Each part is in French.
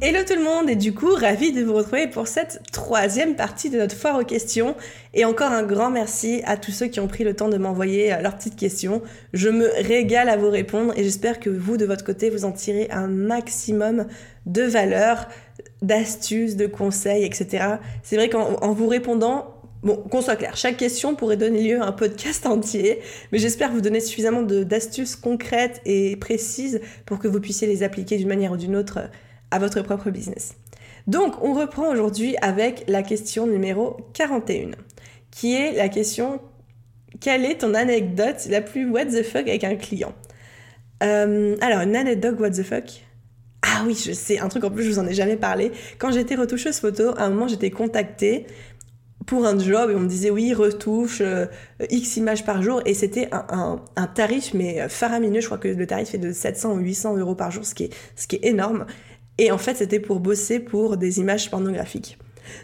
Hello tout le monde et du coup ravi de vous retrouver pour cette troisième partie de notre foire aux questions et encore un grand merci à tous ceux qui ont pris le temps de m'envoyer euh, leurs petites questions. Je me régale à vous répondre et j'espère que vous de votre côté vous en tirez un maximum de valeur, d'astuces, de conseils, etc. C'est vrai qu'en vous répondant Bon, qu'on soit clair, chaque question pourrait donner lieu à un podcast entier, mais j'espère vous donner suffisamment d'astuces concrètes et précises pour que vous puissiez les appliquer d'une manière ou d'une autre à votre propre business. Donc, on reprend aujourd'hui avec la question numéro 41, qui est la question quelle est ton anecdote la plus what the fuck avec un client? Euh, Alors, une anecdote what the fuck? Ah oui, je sais, un truc en plus, je vous en ai jamais parlé. Quand j'étais retoucheuse photo, à un moment, j'étais contactée pour un job et on me disait oui, retouche euh, X images par jour et c'était un, un, tarif mais faramineux. Je crois que le tarif est de 700 ou 800 euros par jour, ce qui est, ce qui est énorme. Et en fait, c'était pour bosser pour des images pornographiques.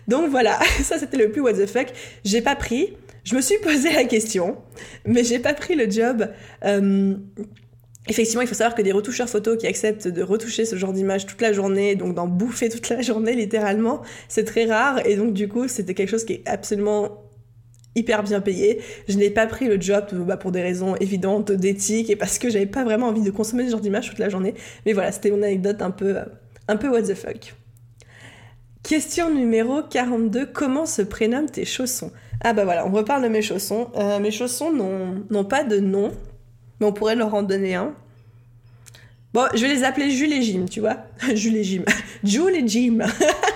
Donc voilà, ça c'était le plus what the fuck. J'ai pas pris. Je me suis posé la question, mais j'ai pas pris le job. Euh, effectivement, il faut savoir que des retoucheurs photos qui acceptent de retoucher ce genre d'image toute la journée, donc d'en bouffer toute la journée littéralement, c'est très rare. Et donc du coup, c'était quelque chose qui est absolument hyper bien payé. Je n'ai pas pris le job bah, pour des raisons évidentes d'éthique et parce que j'avais pas vraiment envie de consommer ce genre d'image toute la journée. Mais voilà, c'était mon anecdote un peu euh, un peu what the fuck. Question numéro 42. Comment se prénomment tes chaussons? Ah bah voilà, on reparle de mes chaussons. Euh, mes chaussons n'ont pas de nom, mais on pourrait leur en donner un. Bon, je vais les appeler Jules et Jim, tu vois Jules et Jim. Jules et Jim.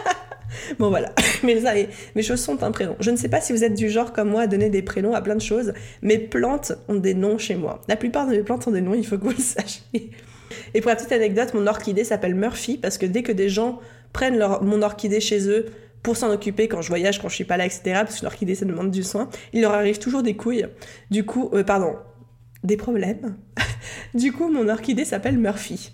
bon voilà, mes chaussons ont un prénom. Je ne sais pas si vous êtes du genre comme moi à donner des prénoms à plein de choses. Mes plantes ont des noms chez moi. La plupart de mes plantes ont des noms, il faut que vous le sachiez. Et pour la petite anecdote, mon orchidée s'appelle Murphy parce que dès que des gens prennent leur, mon orchidée chez eux pour s'en occuper quand je voyage, quand je suis pas là, etc., parce que l'orchidée ça demande du soin, il leur arrive toujours des couilles. Du coup, euh, pardon, des problèmes. du coup, mon orchidée s'appelle Murphy.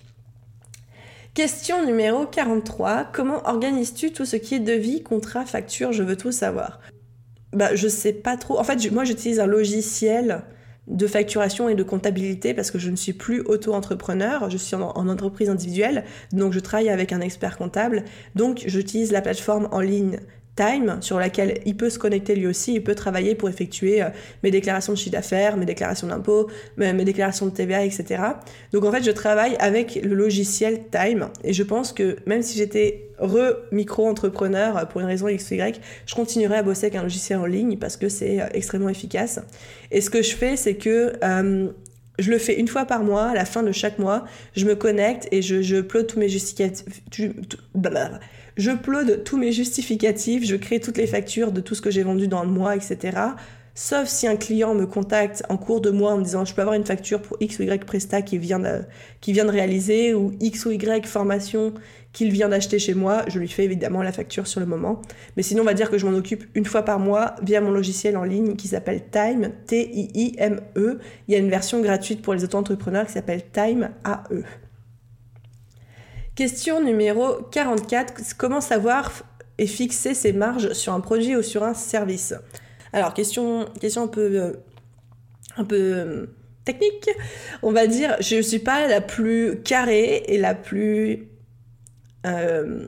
Question numéro 43. Comment organises-tu tout ce qui est devis, contrat, facture Je veux tout savoir? Bah, je sais pas trop. En fait, moi, j'utilise un logiciel de facturation et de comptabilité parce que je ne suis plus auto-entrepreneur, je suis en, entreprise individuelle, donc je travaille avec un expert comptable, donc j'utilise la plateforme en ligne Time sur laquelle il peut se connecter lui aussi, il peut travailler pour effectuer euh, mes déclarations de chiffre d'affaires, mes déclarations d'impôts, mes, déclarations de TVA, etc. Donc en fait, je travaille avec le logiciel Time et je pense que même si j'étais re-micro-entrepreneur pour une raison X je continuerai à bosser avec un logiciel en ligne parce que c'est euh, extrêmement efficace. Et ce que je fais, c'est que euh, je le fais une fois par mois, à la fin de chaque mois, je me connecte et je, je tous mes justificatifs. Je upload tous mes justificatifs, je crée toutes les factures de tout ce que j'ai vendu dans le mois, etc. Sauf si un client me contacte en cours de mois en me disant je peux avoir une facture pour X ou Y Presta qui vient de, qui vient de réaliser ou X ou Y formation qu'il vient d'acheter chez moi, je lui fais évidemment la facture sur le moment. Mais sinon, on va dire que je m'en occupe une fois par mois via mon logiciel en ligne qui s'appelle Time, T-I-I-M-E. Il y a une version gratuite pour les auto-entrepreneurs qui s'appelle Time A-E. Question numéro 44. Comment savoir et fixer ses marges sur un produit ou sur un service? Alors, question, question un peu, euh, un peu euh, technique. On va dire, je ne suis pas la plus carrée et la plus euh,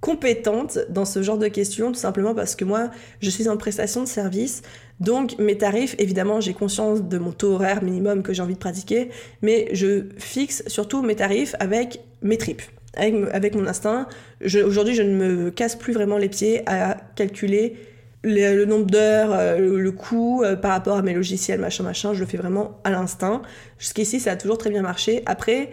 compétente dans ce genre de questions, tout simplement parce que moi, je suis en prestation de service. Donc mes tarifs, évidemment, j'ai conscience de mon taux horaire minimum que j'ai envie de pratiquer, mais je fixe surtout mes tarifs avec mes tripes. Avec, mon instinct, aujourd'hui je ne me casse plus vraiment les pieds à calculer le, nombre d'heures, euh, le, coût euh, par rapport à mes logiciels, machin, machin, je le fais vraiment à l'instinct. Jusqu'ici, ça a toujours très bien marché. Après,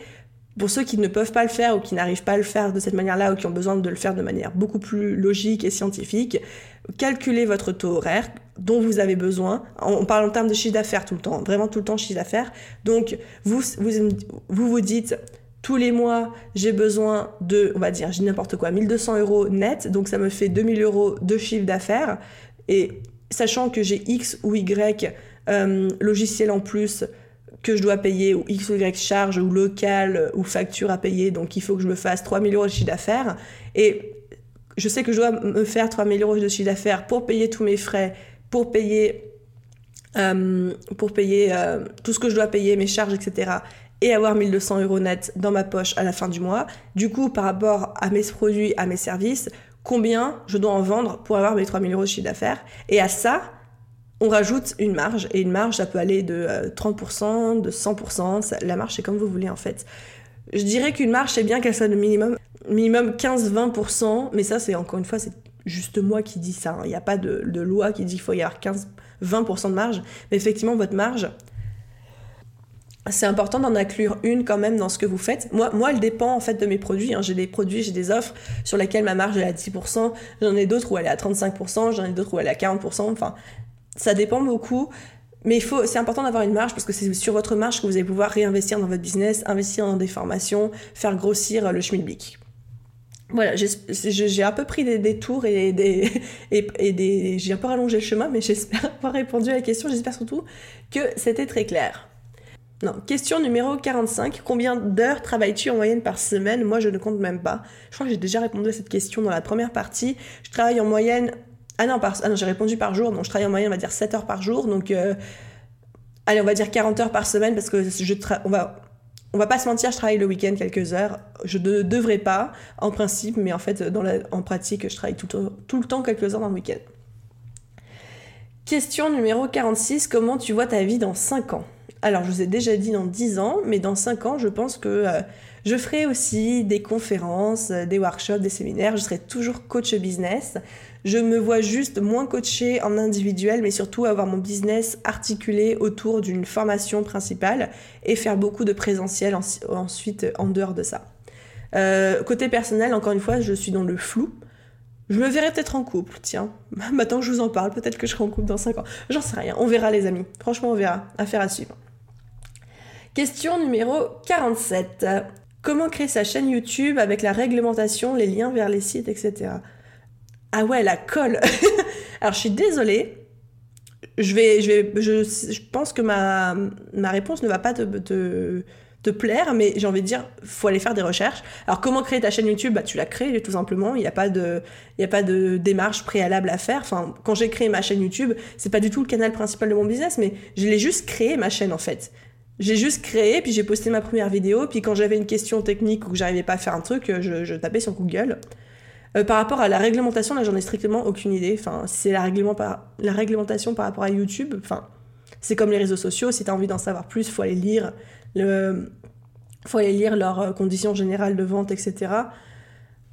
pour ceux qui ne peuvent pas le faire ou qui n'arrivent pas à le faire de cette manière-là ou qui ont besoin de le faire de manière beaucoup plus logique et scientifique, calculez votre taux horaire dont vous avez besoin. On parle en termes de chiffre d'affaires tout le temps, vraiment tout le temps chiffre d'affaires. Donc vous, vous vous, vous dites tous les mois, j'ai besoin de, on va dire, j'ai n'importe quoi, 1200 euros net, donc ça me fait 2000 euros de chiffre d'affaires. Et sachant que j'ai X ou Y euh, logiciel en plus que je dois payer, ou X ou Y charge, ou local, ou facture à payer, donc il faut que je me fasse 3000 euros de chiffre d'affaires. Et je sais que je dois me faire 3000 euros de chiffre d'affaires pour payer tous mes frais, pour payer, euh, pour payer euh, tout ce que je dois payer, mes charges, etc. Et avoir 1200 euros net dans ma poche à la fin du mois. Du coup, par rapport à mes produits, à mes services, combien je dois en vendre pour avoir mes 3000 euros de chiffre d'affaires? Et à ça, on rajoute une marge. Et une marge, ça peut aller de 30%, euh, de 100%. la marge, c'est comme vous voulez en fait. Je dirais qu'une marge, c'est bien qu'elle soit de minimum, minimum 15-20%. Mais ça, c'est encore une fois, c'est juste moi qui dis ça. Hein. Il n'y a pas de, loi qui dit qu'il faut y avoir 15-20% de marge. Mais effectivement, votre marge, c'est important d'en inclure une quand même dans ce que vous faites. Moi, moi elle dépend en fait de mes produits. Hein. J'ai des produits, j'ai des offres sur lesquelles ma marge est à 10%. J'en ai d'autres où elle est à 35%. J'en ai d'autres où elle est à 40%. Enfin, ça dépend beaucoup. Mais c'est important d'avoir une marge parce que c'est sur votre marge que vous allez pouvoir réinvestir dans votre business, investir dans des formations, faire grossir le schmilblick. Voilà, j'ai un peu pris des, tours et des, et, des j'ai un peu rallongé le chemin, mais j'espère avoir répondu à la question. J'espère surtout que c'était très clair. Non, question numéro 45. Combien d'heures travailles-tu en moyenne par semaine? Moi, je ne compte même pas. Je crois que j'ai déjà répondu à cette question dans la première partie. Je travaille en moyenne ah ah non j'ai répondu par jour, donc je travaille en moyenne, on va dire 7 heures par jour. Donc, euh, allez, on va dire 40 heures par semaine parce que je on va on va pas se mentir, je travaille le week-end quelques heures. Je ne devrais pas, en principe, mais en fait, en pratique, je travaille tout, tout, le temps quelques heures dans le week-end. Question numéro 46, comment tu vois ta vie dans 5 ans? Alors, je vous ai déjà dit dans 10 ans, mais dans 5 ans, je pense que euh, je ferai aussi des conférences, euh, des workshops, des séminaires. Je serai toujours coach business. Je me vois juste moins coacher en individuel, mais surtout avoir mon business articulé autour d'une formation principale et faire beaucoup de présentiel ensuite en dehors de ça. Euh, côté personnel, encore une fois, je suis dans le flou. Je me verrai peut-être en couple, tiens. Maintenant que je vous en parle, peut-être que je serai en couple dans 5 ans. J'en sais rien, on verra les amis. Franchement, on verra. Affaire à suivre. Question numéro 47. Comment créer sa chaîne YouTube avec la réglementation, les liens vers les sites, etc. Ah ouais, la colle. Alors je suis désolée. Je vais, je vais, je, pense que ma, ma réponse ne va pas te, te, plaire, mais j'ai envie de dire, faut aller faire des recherches. Alors comment créer ta chaîne YouTube? Bah tu l'as créée tout simplement. Il n'y a pas de, a pas de démarche préalable à faire. Enfin, quand j'ai créé ma chaîne YouTube, c'est pas du tout le canal principal de mon business, mais je l'ai juste créé ma chaîne en fait. J'ai juste créé, puis j'ai posté ma première vidéo, puis quand j'avais une question technique ou que j'arrivais pas à faire un truc, je, je tapais sur Google. Euh, par rapport à la réglementation, là, j'en ai strictement aucune idée. Enfin, c'est la, réglementation par rapport à YouTube. Enfin, c'est comme les réseaux sociaux. Si tu as envie d'en savoir plus, faut aller lire le, faut aller lire leurs euh, conditions générales de vente, etc.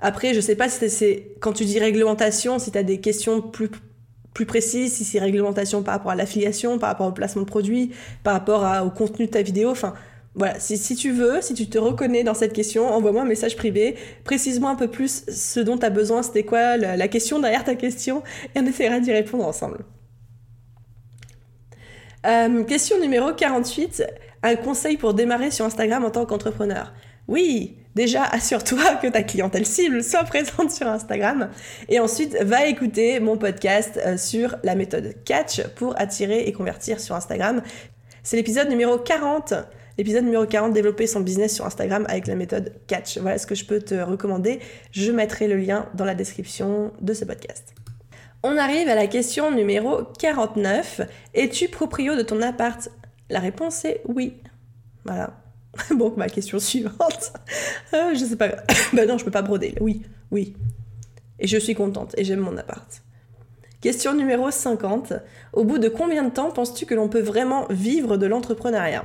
Après, je sais pas si c'est quand tu dis réglementation, si tu as des questions plus plus précises, si c'est réglementation par rapport à l'affiliation, par rapport au placement de produits, par rapport au contenu de ta vidéo. Enfin, voilà, si, tu veux, si tu te reconnais dans cette question, envoie-moi un message privé, précise-moi un peu plus ce dont tu as besoin, c'était quoi la, question derrière ta question, et on essaiera d'y répondre ensemble. Euh, question numéro 48, un conseil pour démarrer sur Instagram en tant qu'entrepreneur. Oui, déjà assure-toi que ta clientèle cible soit présente sur Instagram et ensuite va écouter mon podcast euh, sur la méthode Catch pour attirer et convertir sur Instagram. C'est l'épisode numéro 40 L'épisode numéro 40, développer son business sur Instagram avec la méthode Catch. Voilà ce que je peux te recommander. Je mettrai le lien dans la description de ce podcast. On arrive à la question numéro 49. Es-tu proprio de ton appart? La réponse est oui. Voilà. Bon, ma question suivante. Euh, je sais pas. ben non, je peux pas broder. Oui, oui. Et je suis contente et j'aime mon appart. Question numéro 50. Au bout de combien de temps penses-tu que l'on peut vraiment vivre de l'entrepreneuriat?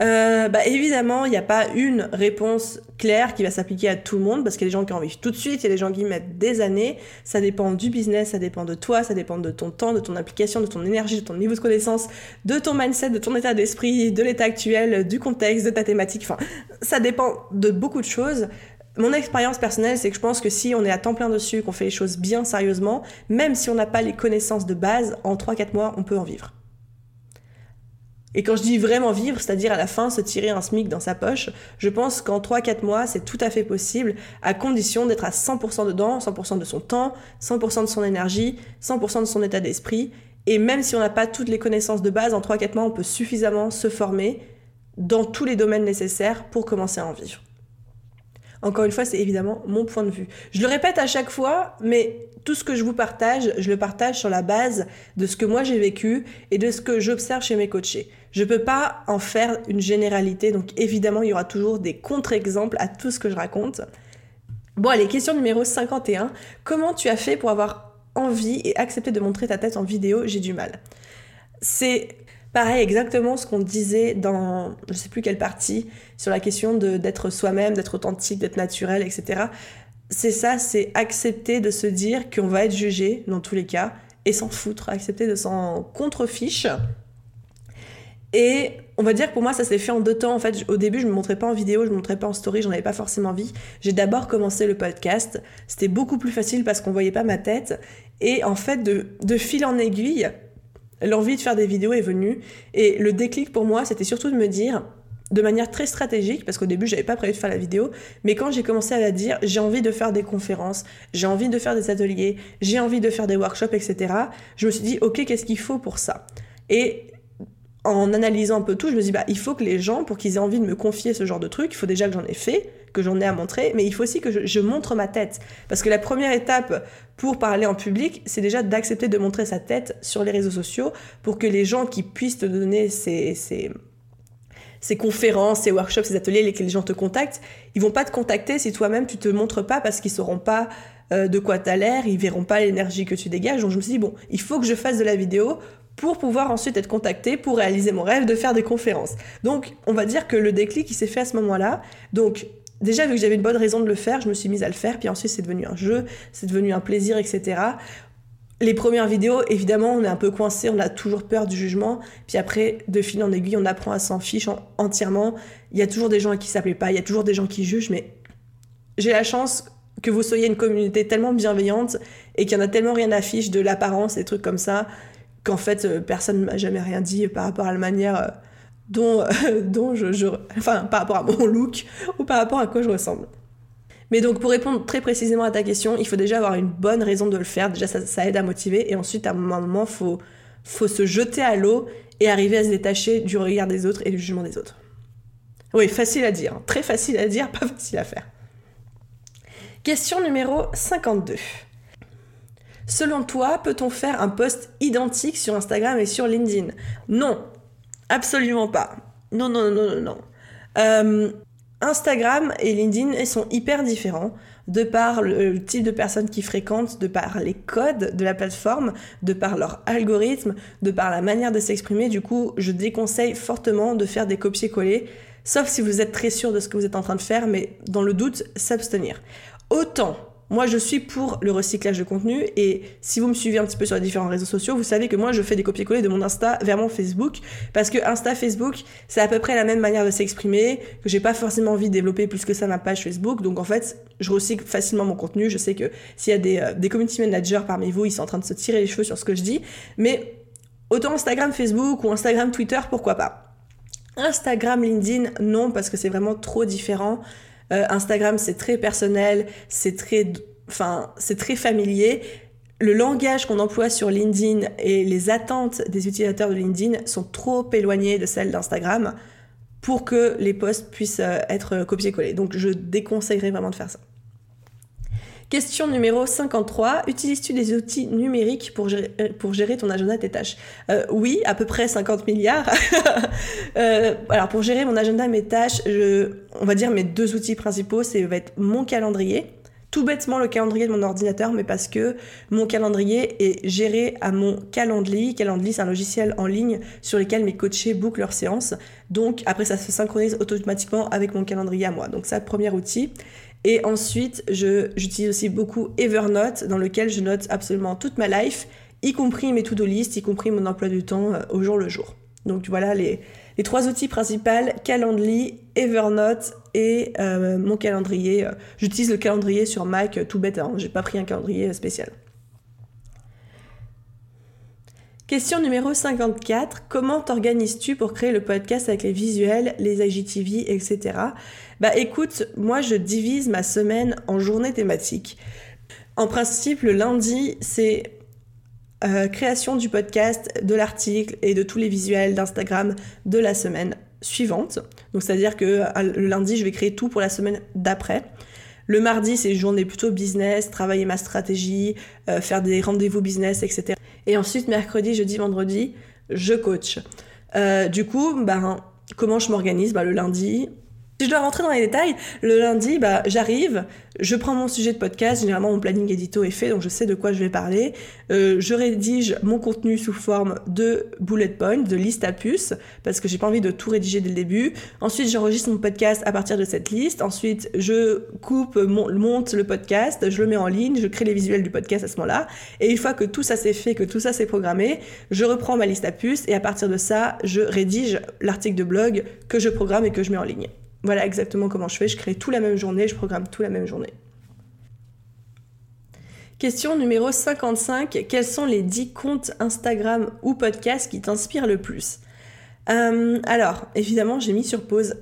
Euh, bah évidemment, il n'y a pas une réponse claire qui va s'appliquer à tout le monde parce qu'il y a des gens qui en vivent tout de suite, il y a des gens qui mettent des années. Ça dépend du business, ça dépend de toi, ça dépend de ton temps, de ton application, de ton énergie, de ton niveau de connaissance, de ton mindset, de ton état d'esprit, de l'état actuel, du contexte, de ta thématique. Enfin, ça dépend de beaucoup de choses. Mon expérience personnelle, c'est que je pense que si on est à temps plein dessus, qu'on fait les choses bien sérieusement, même si on n'a pas les connaissances de base, en 3-4 mois, on peut en vivre. Et quand je dis vraiment vivre, c'est-à-dire à la fin se tirer un SMIC dans sa poche, je pense qu'en 3-4 mois, c'est tout à fait possible, à condition d'être à 100% dedans, 100% de son temps, 100% de son énergie, 100% de son état d'esprit. Et même si on n'a pas toutes les connaissances de base, en 3-4 mois, on peut suffisamment se former dans tous les domaines nécessaires pour commencer à en vivre. Encore une fois, c'est évidemment mon point de vue. Je le répète à chaque fois, mais tout ce que je vous partage, je le partage sur la base de ce que moi j'ai vécu et de ce que j'observe chez mes coachés. Je peux pas en faire une généralité, donc évidemment, il y aura toujours des contre-exemples à tout ce que je raconte. Bon, allez, question numéro 51. Comment tu as fait pour avoir envie et accepter de montrer ta tête en vidéo? J'ai du mal. C'est Pareil, exactement ce qu'on disait dans je sais plus quelle partie sur la question d'être soi-même, d'être authentique, d'être naturel, etc. C'est ça, c'est accepter de se dire qu'on va être jugé dans tous les cas et s'en foutre, accepter de s'en contrefiche. Et on va dire que pour moi, ça s'est fait en deux temps. En fait, au début, je me montrais pas en vidéo, je me montrais pas en story, j'en avais pas forcément envie. J'ai d'abord commencé le podcast. C'était beaucoup plus facile parce qu'on voyait pas ma tête. Et en fait, de fil en aiguille, l'envie de faire des vidéos est venue. Et le déclic pour moi, c'était surtout de me dire, de manière très stratégique, parce qu'au début, j'avais pas prévu de faire la vidéo, mais quand j'ai commencé à la dire, j'ai envie de faire des conférences, j'ai envie de faire des ateliers, j'ai envie de faire des workshops, etc., je me suis dit, ok, qu'est-ce qu'il faut pour ça? Et en analysant un peu tout, je me dis, bah, il faut que les gens, pour qu'ils aient envie de me confier ce genre de truc, il faut déjà que j'en ai fait, que j'en ai à montrer, mais il faut aussi que je, montre ma tête. Parce que la première étape pour parler en public, c'est déjà d'accepter de montrer sa tête sur les réseaux sociaux pour que les gens qui puissent te donner ces, ces, ces conférences, ces workshops, ces ateliers, lesquels les gens te contactent, ils vont pas te contacter si toi-même tu te montres pas parce qu'ils sauront pas euh, de quoi tu as l'air, ils verront pas l'énergie que tu dégages. Donc je me suis dit, bon, il faut que je fasse de la vidéo pour pouvoir ensuite être contacté pour réaliser mon rêve de faire des conférences. Donc, on va dire que le déclic, il s'est fait à ce moment-là. Donc, déjà, vu que j'avais une bonne raison de le faire, je me suis mise à le faire. Puis ensuite, c'est devenu un jeu, c'est devenu un plaisir, etc. Les premières vidéos, évidemment, on est un peu coincé, on a toujours peur du jugement. Puis après, de fil en aiguille, on apprend à s'en ficher entièrement. Il y a toujours des gens à qui ça plaît pas, il y a toujours des gens qui jugent, mais j'ai la chance que vous soyez une communauté tellement bienveillante et qu'il y en a tellement rien à fiche de l'apparence, des trucs comme ça qu'en fait euh, personne ne m'a jamais rien dit par rapport à la manière dont, dont je, Enfin, par rapport à mon look ou par rapport à quoi je ressemble. Mais donc pour répondre très précisément à ta question, il faut déjà avoir une bonne raison de le faire, déjà ça, aide à motiver, et ensuite à un moment, faut, faut se jeter à l'eau et arriver à se détacher du regard des autres et du jugement des autres. Oui, facile à dire, hein. très facile à dire, pas facile à faire. Question numéro 52. Selon toi, peut-on faire un post identique sur Instagram et sur LinkedIn? Non, absolument pas. Non, non, non, non, non. Euh, Instagram et LinkedIn sont hyper différents de par le type de personnes qui fréquentent, de par les codes de la plateforme, de par leur algorithme, de par la manière de s'exprimer. Du coup, je déconseille fortement de faire des copier-coller, sauf si vous êtes très sûr de ce que vous êtes en train de faire, mais dans le doute, s'abstenir. Autant moi, je suis pour le recyclage de contenu et si vous me suivez un petit peu sur les différents réseaux sociaux, vous savez que moi, je fais des copier-coller de mon Insta vers mon Facebook parce que Insta, Facebook, c'est à peu près la même manière de s'exprimer, que j'ai pas forcément envie de développer plus que ça ma page Facebook. Donc, en fait, je recycle facilement mon contenu. Je sais que s'il y a des, euh, des community managers parmi vous, ils sont en train de se tirer les cheveux sur ce que je dis. Mais autant Instagram, Facebook ou Instagram, Twitter, pourquoi pas? Instagram, LinkedIn, non, parce que c'est vraiment trop différent. Euh, Instagram, c'est très personnel, c'est très, enfin, c'est très familier. Le langage qu'on emploie sur LinkedIn et les attentes des utilisateurs de LinkedIn sont trop éloignés de celles d'Instagram pour que les posts puissent euh, être copiés-collés. Donc je déconseillerais vraiment de faire ça. Question numéro 53. Utilises-tu des outils numériques pour gérer, euh, pour gérer ton agenda et tes tâches? Euh, Oui, à peu près 50 milliards. euh, alors pour gérer mon agenda et mes tâches, on va dire mes deux outils principaux, c'est va être mon calendrier. Tout bêtement le calendrier de mon ordinateur, mais parce que mon calendrier est géré à mon Calendly. Calendly, c'est un logiciel en ligne sur lequel mes coachés bouclent leurs séances. Donc après, ça se synchronise automatiquement avec mon calendrier à moi. Donc ça, premier outil. Et ensuite, j'utilise aussi beaucoup Evernote, dans lequel je note absolument toute ma life, y compris mes to-do list, y compris mon emploi du temps euh, au jour le jour. Donc voilà les, les trois outils principaux, Calendly, Evernote et euh, mon calendrier. J'utilise le calendrier sur Mac tout bête, hein, j'ai pas pris un calendrier spécial. Question numéro 54. Comment t'organises-tu pour créer le podcast avec les visuels, les IGTV, etc. Bah écoute, moi je divise ma semaine en journées thématiques. En principe, le lundi, c'est euh, création du podcast, de l'article et de tous les visuels d'Instagram de la semaine suivante. Donc c'est-à-dire que euh, le lundi, je vais créer tout pour la semaine d'après. Le mardi, c'est journée plutôt business, travailler ma stratégie, euh, faire des rendez-vous business, etc. Et ensuite, mercredi, jeudi, vendredi, je coach. du coup, ben, comment je m'organise? Ben, Le lundi, si je dois rentrer dans les détails, le lundi, bah, j'arrive, je prends mon sujet de podcast, généralement mon planning édito est fait, donc je sais de quoi je vais parler. Euh, je rédige mon contenu sous forme de bullet points, de liste à puces, parce que j'ai pas envie de tout rédiger dès le début. Ensuite, j'enregistre mon podcast à partir de cette liste. Ensuite, je coupe, monte le podcast, je le mets en ligne, je crée les visuels du podcast à ce moment-là. Et une fois que tout ça c'est fait, que tout ça c'est programmé, je reprends ma liste à puces et à partir de ça, je rédige l'article de blog que je programme et que je mets en ligne. Voilà exactement comment je fais. Je crée tout la même journée, je programme tout la même journée. Question numéro 55. Quels sont les 10 comptes Instagram ou podcasts qui t'inspirent le plus? Euh, Alors, évidemment, j'ai mis sur pause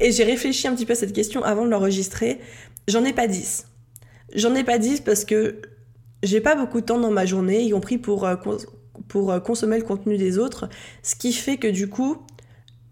et j'ai réfléchi un petit peu à cette question avant de l'enregistrer. J'en ai pas 10. J'en ai pas 10 parce que j'ai pas beaucoup de temps dans ma journée, y compris pour, euh, euh, consommer le contenu des autres. Ce qui fait que du coup,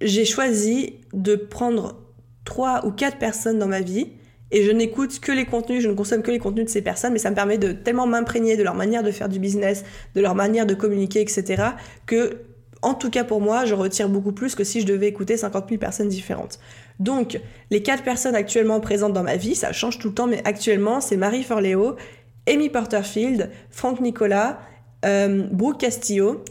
j'ai choisi de prendre trois ou quatre personnes dans ma vie et je n'écoute que les contenus, je ne consomme que les contenus de ces personnes, mais ça me permet de tellement m'imprégner de leur manière de faire du business, de leur manière de communiquer, etc., que, en tout cas pour moi, je retire beaucoup plus que si je devais écouter 50 000 personnes différentes. Donc, les quatre personnes actuellement présentes dans ma vie, ça change tout le temps, mais actuellement, c'est Marie Forleo, Amy Porterfield, Franck Nicolas, euh, Brooke Castillo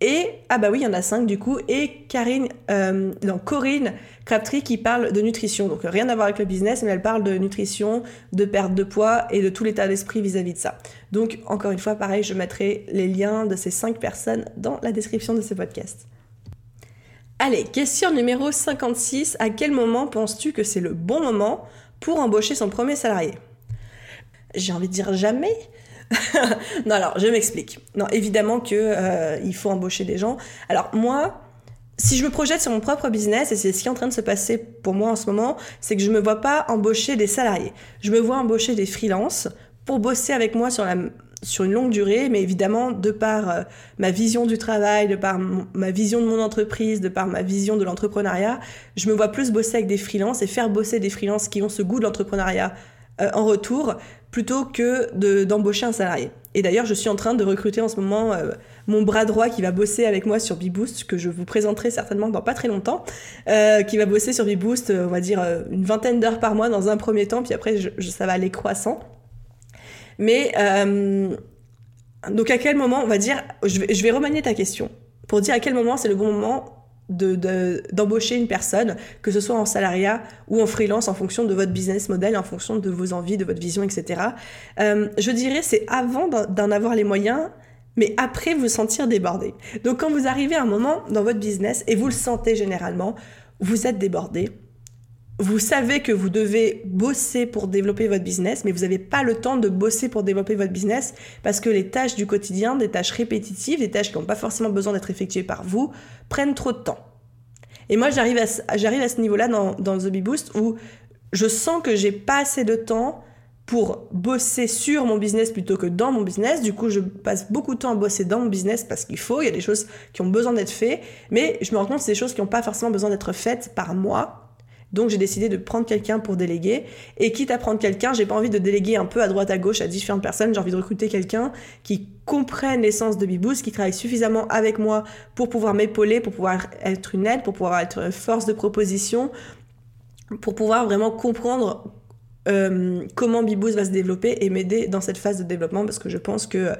et, ah bah oui, il y en a cinq du coup, et Karine, euh, non, Corinne Crabtree qui parle de nutrition. Donc rien à voir avec le business, mais elle parle de nutrition, de perte de poids et de tout l'état d'esprit vis-à-vis de ça. Donc encore une fois, pareil, je mettrai les liens de ces cinq personnes dans la description de ce podcast. Allez, question numéro 56. À quel moment penses-tu que c'est le bon moment pour embaucher son premier salarié? J'ai envie de dire jamais, non, alors je m'explique. Non, évidemment que euh, il faut embaucher des gens. Alors moi, si je me projette sur mon propre business, et c'est ce qui est en train de se passer pour moi en ce moment, c'est que je me vois pas embaucher des salariés. Je me vois embaucher des freelances pour bosser avec moi sur la sur une longue durée, mais évidemment, de par euh, ma vision du travail, de par ma vision de mon entreprise, de par ma vision de l'entrepreneuriat, je me vois plus bosser avec des freelances et faire bosser des freelances qui ont ce goût de l'entrepreneuriat euh, en retour plutôt que d'embaucher un salarié. Et d'ailleurs, je suis en train de recruter en ce moment euh, mon bras droit qui va bosser avec moi sur Beboost, que je vous présenterai certainement dans pas très longtemps, euh, qui va bosser sur Beboost, on va dire une vingtaine d'heures par mois dans un premier temps, puis après ça va aller croissant. Mais donc à quel moment, on va dire, je je vais remanier ta question pour dire à quel moment c'est le bon moment d'embaucher une personne, que ce soit en salariat ou en freelance, en fonction de votre business model, en fonction de vos envies, de votre vision, etc. Euh, je dirais c'est avant d'en avoir les moyens, mais après vous sentir débordé. Donc quand vous arrivez à un moment dans votre business, et vous le sentez généralement, vous êtes débordé, vous savez que vous devez bosser pour développer votre business, mais vous n'avez pas le temps de bosser pour développer votre business parce que les tâches du quotidien, des tâches répétitives, des tâches qui n'ont pas forcément besoin d'être effectuées par vous, prennent trop de temps. Et moi, j'arrive à, ce niveau-là dans, dans The Bee Boost où je sens que j'ai pas assez de temps pour bosser sur mon business plutôt que dans mon business. Du coup, je passe beaucoup de temps à bosser dans mon business parce qu'il faut, il y a des choses qui ont besoin d'être faites, mais je me rends compte que c'est des choses qui n'ont pas forcément besoin d'être faites par moi donc j'ai décidé de prendre quelqu'un pour déléguer. Et quitte à prendre quelqu'un, j'ai pas envie de déléguer un peu à droite à gauche à différentes personnes. J'ai envie de recruter quelqu'un qui comprenne l'essence de Beboost, qui travaille suffisamment avec moi pour pouvoir m'épauler, pour pouvoir être une aide, pour pouvoir être force de proposition, pour pouvoir vraiment comprendre euh, comment Beboost va se développer et m'aider dans cette phase de développement parce que je pense que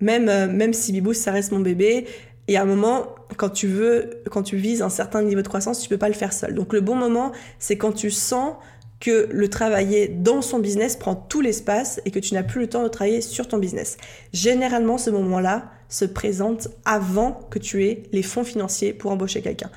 même, euh, même si Beboost ça reste mon bébé, et à un moment, quand tu veux, quand tu vises un certain niveau de croissance, tu peux pas le faire seul. Donc le bon moment, c'est quand tu sens que le travailler dans son business prend tout l'espace et que tu n'as plus le temps de travailler sur ton business. Généralement, ce moment-là se présente avant que tu aies les fonds financiers pour embaucher quelqu'un.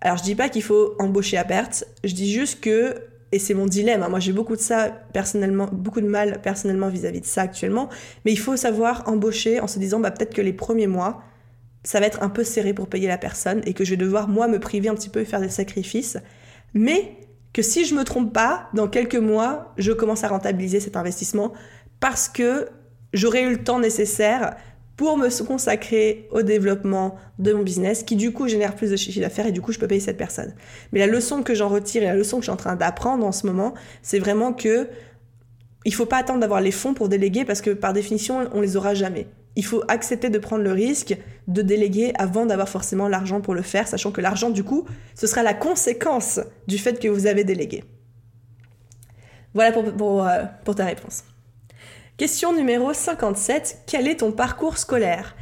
Alors je dis pas qu'il faut embaucher à perte, je dis juste que et c'est mon dilemme, hein, moi j'ai beaucoup de ça personnellement, beaucoup de mal personnellement vis-à-vis de ça actuellement, mais il faut savoir embaucher en se disant bah, peut-être que les premiers mois, ça va être un peu serré pour payer la personne et que je vais devoir moi me priver un petit peu et faire des sacrifices, mais que si je me trompe pas, dans quelques mois, je commence à rentabiliser cet investissement parce que j'aurai eu le temps nécessaire pour me consacrer au développement de mon business qui du coup génère plus de chiffre d'affaires et du coup je peux payer cette personne. Mais la leçon que j'en retire et la leçon que je suis en train d'apprendre en ce moment, c'est vraiment que il faut pas attendre d'avoir les fonds pour déléguer parce que par définition on les aura jamais. Il faut accepter de prendre le risque de déléguer avant d'avoir forcément l'argent pour le faire, sachant que l'argent du coup ce sera la conséquence du fait que vous avez délégué. Voilà pour, euh, ta réponse. Question numéro 57. Quel est ton parcours scolaire?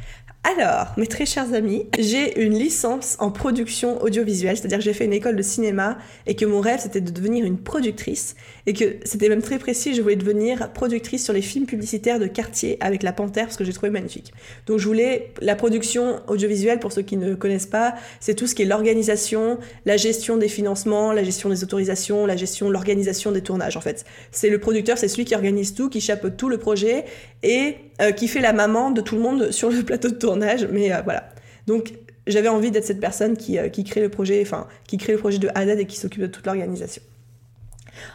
Alors, mes très chers amis, j'ai une licence en production audiovisuelle, c'est-à-dire que j'ai fait une école de cinéma et que mon rêve c'était de devenir une productrice et que c'était même très précis, je voulais devenir productrice sur les films publicitaires de quartier avec la Panthère parce que j'ai trouvé magnifique. Donc je voulais la production audiovisuelle pour ceux qui ne connaissent pas, c'est tout ce qui est l'organisation, la gestion des financements, la gestion des autorisations, la gestion, l'organisation des tournages en fait. C'est le producteur, c'est celui qui organise tout, qui chapeaute tout le projet et euh, qui fait la maman de tout le monde sur le plateau de tournage. Mais euh, voilà. Donc j'avais envie d'être cette personne qui, euh, qui crée le projet, enfin qui crée le projet de A et qui s'occupe de toute l'organisation.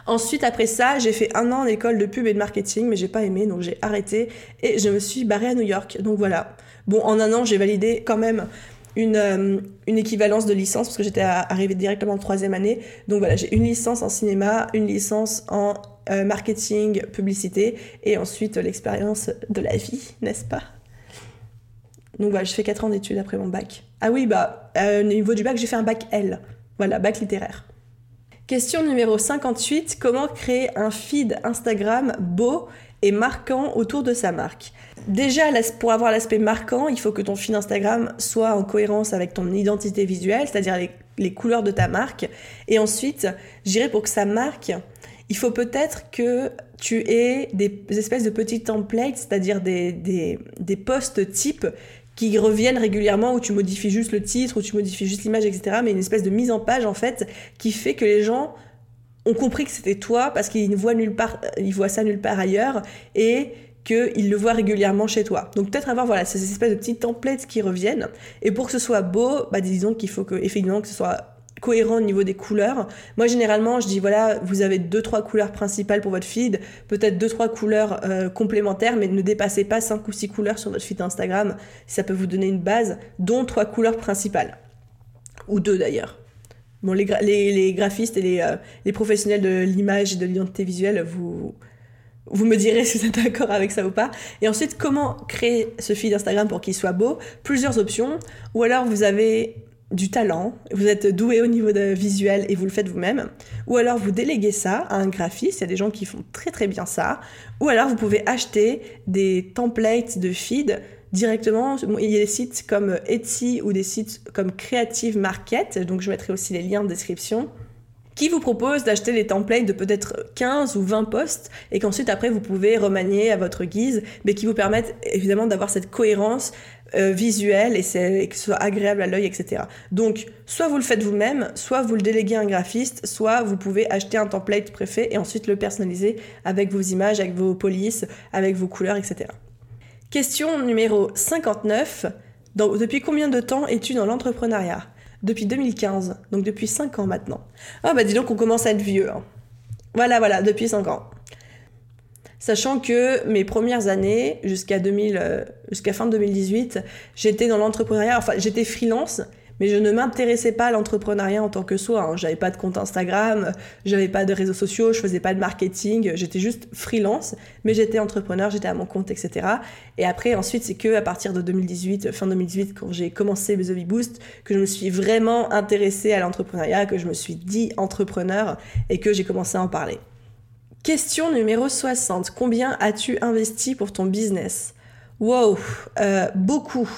Ensuite, après ça, j'ai fait un an en école de pub et de marketing, mais j'ai pas aimé, donc j'ai arrêté et je me suis barrée à New York. Donc voilà. Bon, en un an, j'ai validé quand même une, une, équivalence de licence parce que j'étais arrivée directement en troisième année. Donc voilà, j'ai une licence en cinéma, une licence en euh, marketing, publicité, et ensuite l'expérience de la vie, n'est-ce pas? Donc voilà, je fais 4 ans d'études après mon bac. Ah oui, bah, euh, au niveau du bac, j'ai fait un bac L. Voilà, bac littéraire. Question numéro 58, comment créer un feed Instagram beau et marquant autour de sa marque? Déjà, pour avoir l'aspect marquant, il faut que ton feed Instagram soit en cohérence avec ton identité visuelle, c'est-à-dire les, couleurs de ta marque. Et ensuite, j'irai pour que sa marque il faut peut-être que tu aies des espèces de petits templates, c'est-à-dire des, des, des posts types qui reviennent régulièrement où tu modifies juste le titre, où tu modifies juste l'image, etc. Mais une espèce de mise en page, en fait, qui fait que les gens ont compris que c'était toi parce qu'ils voient nulle part, ils voient ça nulle part ailleurs et qu'ils le voient régulièrement chez toi. Donc peut-être avoir voilà ces espèces de petits templates qui reviennent. Et pour que ce soit beau, bah disons qu'il faut que effectivement que ce soit cohérent au niveau des couleurs. Moi, généralement, je dis voilà, vous avez deux trois couleurs principales pour votre feed, peut-être deux trois couleurs euh, complémentaires, mais ne dépassez pas cinq ou six couleurs sur votre feed Instagram. Ça peut vous donner une base, dont trois couleurs principales ou deux d'ailleurs. Bon, les, graphistes et les, euh, les professionnels de l'image et de l'identité visuelle, vous, vous me direz si vous êtes d'accord avec ça ou pas. Et ensuite, comment créer ce feed Instagram pour qu'il soit beau? Plusieurs options. Ou alors, vous avez du talent, vous êtes doué au niveau visuel et vous le faites vous-même, ou alors vous déléguez ça à un graphiste, il y a des gens qui font très très bien ça, ou alors vous pouvez acheter des templates de feed directement, il y a des sites comme Etsy ou des sites comme Creative Market, donc je mettrai aussi les liens en description, qui vous proposent d'acheter des templates de peut-être 15 ou 20 posts et qu'ensuite après vous pouvez remanier à votre guise, mais qui vous permettent évidemment d'avoir cette cohérence euh, visuel et, que ce soit agréable à l'œil, etc. Donc, soit vous le faites vous-même, soit vous le déléguez à un graphiste, soit vous pouvez acheter un template préfet et ensuite le personnaliser avec vos images, avec vos polices, avec vos couleurs, etc. Question numéro 59. Donc, depuis combien de temps es-tu dans l'entrepreneuriat? Depuis 2015, donc depuis 5 ans maintenant. Ah bah dis donc on commence à être vieux. Hein. Voilà, voilà, depuis 5 ans. Sachant que mes premières années, jusqu'à 2000, euh, jusqu'à fin 2018, j'étais dans l'entrepreneuriat, enfin j'étais freelance, mais je ne m'intéressais pas à l'entrepreneuriat en tant que soi. Hein. J'avais pas de compte Instagram, j'avais pas de réseaux sociaux, je faisais pas de marketing, j'étais juste freelance, mais j'étais entrepreneur, j'étais à mon compte, etc. Et après, ensuite, c'est que à partir de 2018, fin 2018, quand j'ai commencé The Boost, que je me suis vraiment intéressée à l'entrepreneuriat, que je me suis dit entrepreneur et que j'ai commencé à en parler. Question numéro 60. Combien as-tu investi pour ton business? Wow, euh, beaucoup.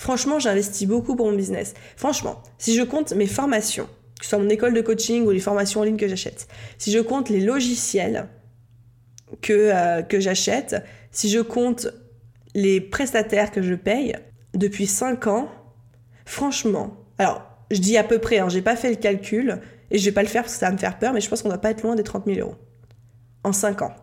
Franchement, j'investis beaucoup pour mon business. Franchement, si je compte mes formations, que ce soit mon école de coaching ou les formations en ligne que j'achète, si je compte les logiciels que, euh, j'achète, si je compte les prestataires que je paye, depuis 5 ans, franchement, alors je dis à peu près, hein, j'ai pas fait le calcul, Et je vais pas le faire parce que ça va me faire peur, mais je pense qu'on va pas être loin des 30 000 euros. En 5 ans.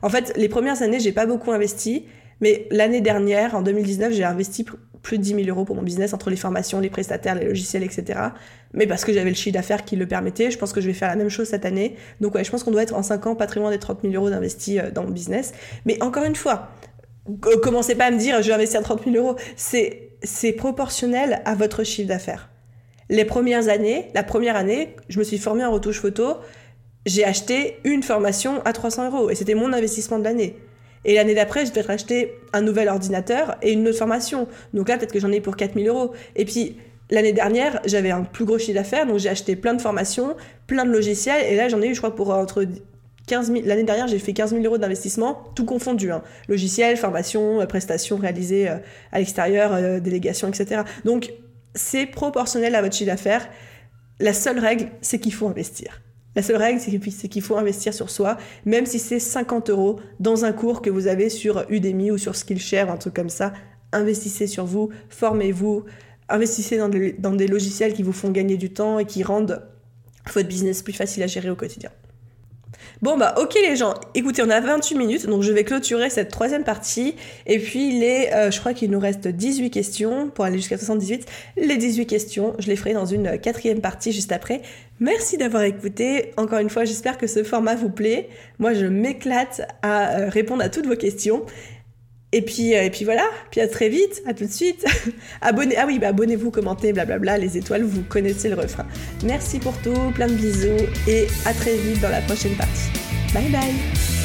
En fait, les premières années, j'ai pas beaucoup investi, mais l'année dernière, en 2019, j'ai investi plus de 10 000 euros pour mon business entre les formations, les prestataires, les logiciels, etc. Mais parce que j'avais le chiffre d'affaires qui le permettait, je pense que je vais faire la même chose cette année. Donc ouais, je pense qu'on doit être en 5 ans loin des 30 000 euros d'investis euh, dans mon business. Mais encore une fois, commencez pas à me dire je vais investir 30 000 euros. C'est proportionnel à votre chiffre d'affaires. Les premières années, la première année, je me suis formée en retouche photo, j'ai acheté une formation à 300 euros et c'était mon investissement de l'année. Et l'année d'après, je vais acheter un nouvel ordinateur et une autre formation. Donc là, peut-être que j'en ai pour 4000 euros. Et puis, l'année dernière, j'avais un plus gros chiffre d'affaires, donc j'ai acheté plein de formations, plein de logiciels. Et là, j'en ai eu, je crois, pour entre 15 000. L'année dernière, j'ai fait 15 000 euros d'investissement, tout confondu. Hein. Logiciels, formations, euh, prestations réalisées euh, à l'extérieur, euh, délégations, etc. Donc, c'est proportionnel à votre chiffre d'affaires. La seule règle, c'est qu'il faut investir. La seule règle, c'est qu'il faut investir sur soi, même si c'est 50 euros dans un cours que vous avez sur Udemy ou sur Skillshare, un truc comme ça. Investissez sur vous, formez-vous, investissez dans dans des logiciels qui vous font gagner du temps et qui rendent votre business plus facile à gérer au quotidien. Bon bah ok les gens, écoutez on a 28 minutes donc je vais clôturer cette troisième partie. Et puis les, euh, je crois qu'il nous reste 18 questions pour aller jusqu'à 78, les 18 questions je les ferai dans une quatrième partie juste après. Merci d'avoir écouté, encore une fois j'espère que ce format vous plaît, moi je m'éclate à euh, répondre à toutes vos questions et puis, euh, et puis voilà, puis à très vite, à tout de suite. Abonnez, ah oui, bah abonnez-vous, commentez, blablabla, les étoiles, vous connaissez le refrain. Merci pour tout, plein de bisous et à très vite dans la prochaine partie. Bye bye